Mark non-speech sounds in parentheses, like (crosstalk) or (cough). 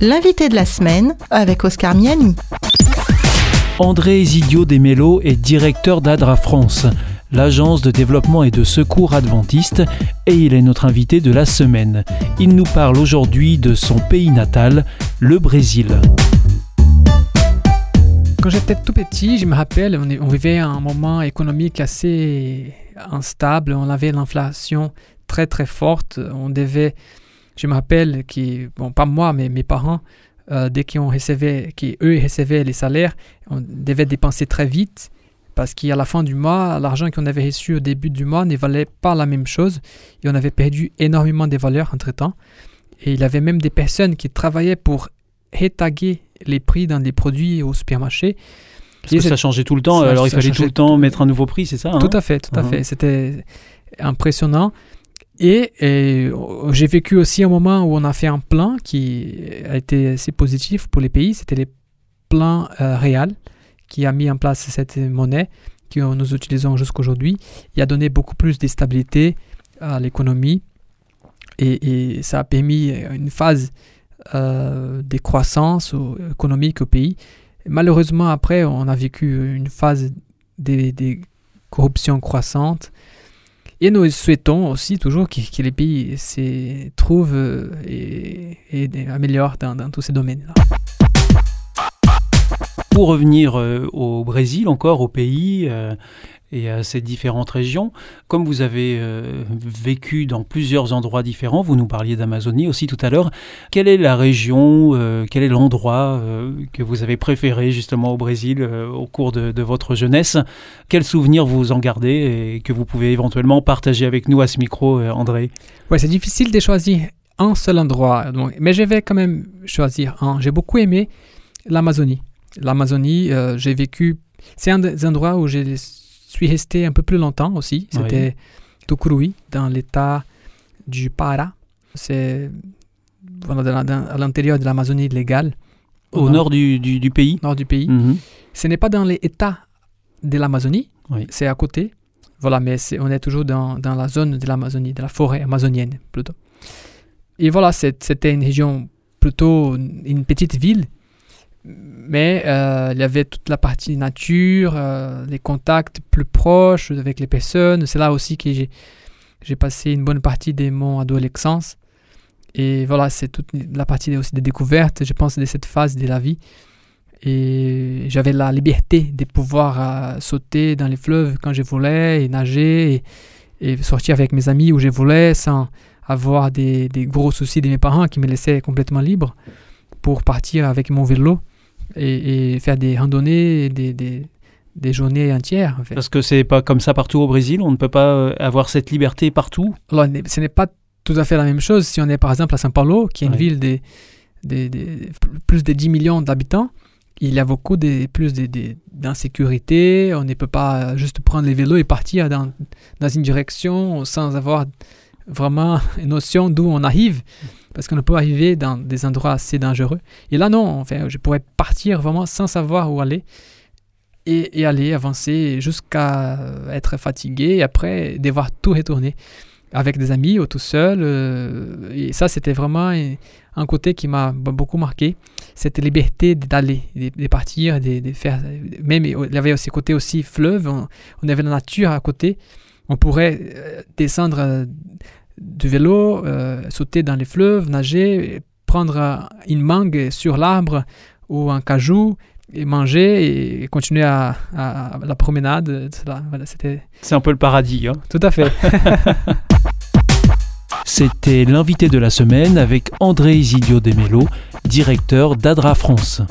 L'invité de la semaine avec Oscar Miani. André Isidio Desmello est directeur d'Adra France, l'agence de développement et de secours adventiste, et il est notre invité de la semaine. Il nous parle aujourd'hui de son pays natal, le Brésil. Quand j'étais tout petit, je me rappelle, on, on vivait un moment économique assez instable, on avait l'inflation très très forte, on devait je me rappelle que, bon, pas moi, mais mes parents, euh, dès qu'ils recevaient, eux recevaient les salaires, on devait dépenser très vite parce qu'à la fin du mois, l'argent qu'on avait reçu au début du mois ne valait pas la même chose et on avait perdu énormément de valeurs entre-temps. Et il y avait même des personnes qui travaillaient pour rétaguer les prix dans des produits au supermarché. Parce que ça changeait tout le temps, alors il fallait tout le temps mettre un nouveau prix, c'est ça hein? Tout à fait, tout à uh-huh. fait. C'était impressionnant. Et, euh, j'ai vécu aussi un moment où on a fait un plan qui a été assez positif pour les pays. C'était les plans euh, qui a mis en place cette monnaie que nous utilisons jusqu'aujourd'hui. Il a donné beaucoup plus de stabilité à l'économie et, ça a permis une phase euh, de croissance économique au pays. Malheureusement, après, on a vécu une phase de, de corruption croissante et nous souhaitons aussi toujours que, les pays se trouvent euh, et, améliorent dans, tous ces domaines-là. Pour revenir euh, au Brésil, encore au pays, euh, et à ces différentes régions. Comme vous avez euh, vécu dans plusieurs endroits différents, vous nous parliez d'Amazonie aussi tout à l'heure, quelle est la région, quel est l'endroit que vous avez préféré justement au Brésil au cours de, votre jeunesse? Quels souvenirs vous en gardez et que vous pouvez éventuellement partager avec nous à ce micro, André? Ouais, c'est difficile de choisir un seul endroit, mais je vais quand même choisir un. J'ai beaucoup aimé l'Amazonie. L'Amazonie, j'ai vécu... C'est un des endroits où j'ai suis resté un peu plus longtemps aussi. C'était oui. dans l'état du Para. C'est à l'intérieur de l'Amazonie légale. Au, nord, du, du, pays Nord du pays. Mhm. Ce n'est pas dans l'état de l'Amazonie, c'est à côté. Voilà, mais on est toujours dans, dans la zone de l'Amazonie, de la forêt amazonienne plutôt. Et voilà, c'était une région plutôt une petite ville mais euh, il y avait toute la partie nature, euh, les contacts plus proches avec les personnes. C'est là aussi que j'ai passé une bonne partie de mon adolescence. Et voilà, c'est toute la partie aussi des découvertes, je pense, de cette phase de la vie. Et j'avais la liberté de pouvoir euh, sauter dans les fleuves quand je voulais, et nager, et, sortir avec mes amis où je voulais, sans avoir des, des, gros soucis de mes parents qui me laissaient complètement libre pour partir avec mon vélo et, faire des randonnées, des, des, des journées entières. En fait. Parce que c'est pas comme ça partout au Brésil, on ne peut pas euh, avoir cette liberté partout? Alors, ce n'est pas tout à fait la même chose si on est par exemple à São Paulo, qui est une ville de, plus de 10 millions d'habitants. Il y a beaucoup de, plus d'insécurité. On ne peut pas juste prendre les vélos et partir dans, dans une direction sans avoir vraiment une notion d'où on arrive parce qu'on peut arriver dans des endroits assez dangereux. Et là, non, enfin, je pourrais partir vraiment sans savoir où aller et, aller avancer jusqu'à être fatigué et après devoir tout retourner avec des amis ou tout seul. Euh, et ça, c'était vraiment un côté qui m'a beaucoup marqué. Cette liberté d'aller, de, partir, de, faire. Même il y avait aussi côté aussi fleuve, on, avait la nature à côté. On pourrait euh, descendre euh, du vélo, euh, sauter dans les fleuves, nager, prendre une mangue sur l'arbre ou un cajou et manger et continuer à, la promenade. C'est un peu le paradis. Hein. Tout à fait. (laughs) C'était l'invité de la semaine avec André Isidio Demelo, directeur d'Adra France.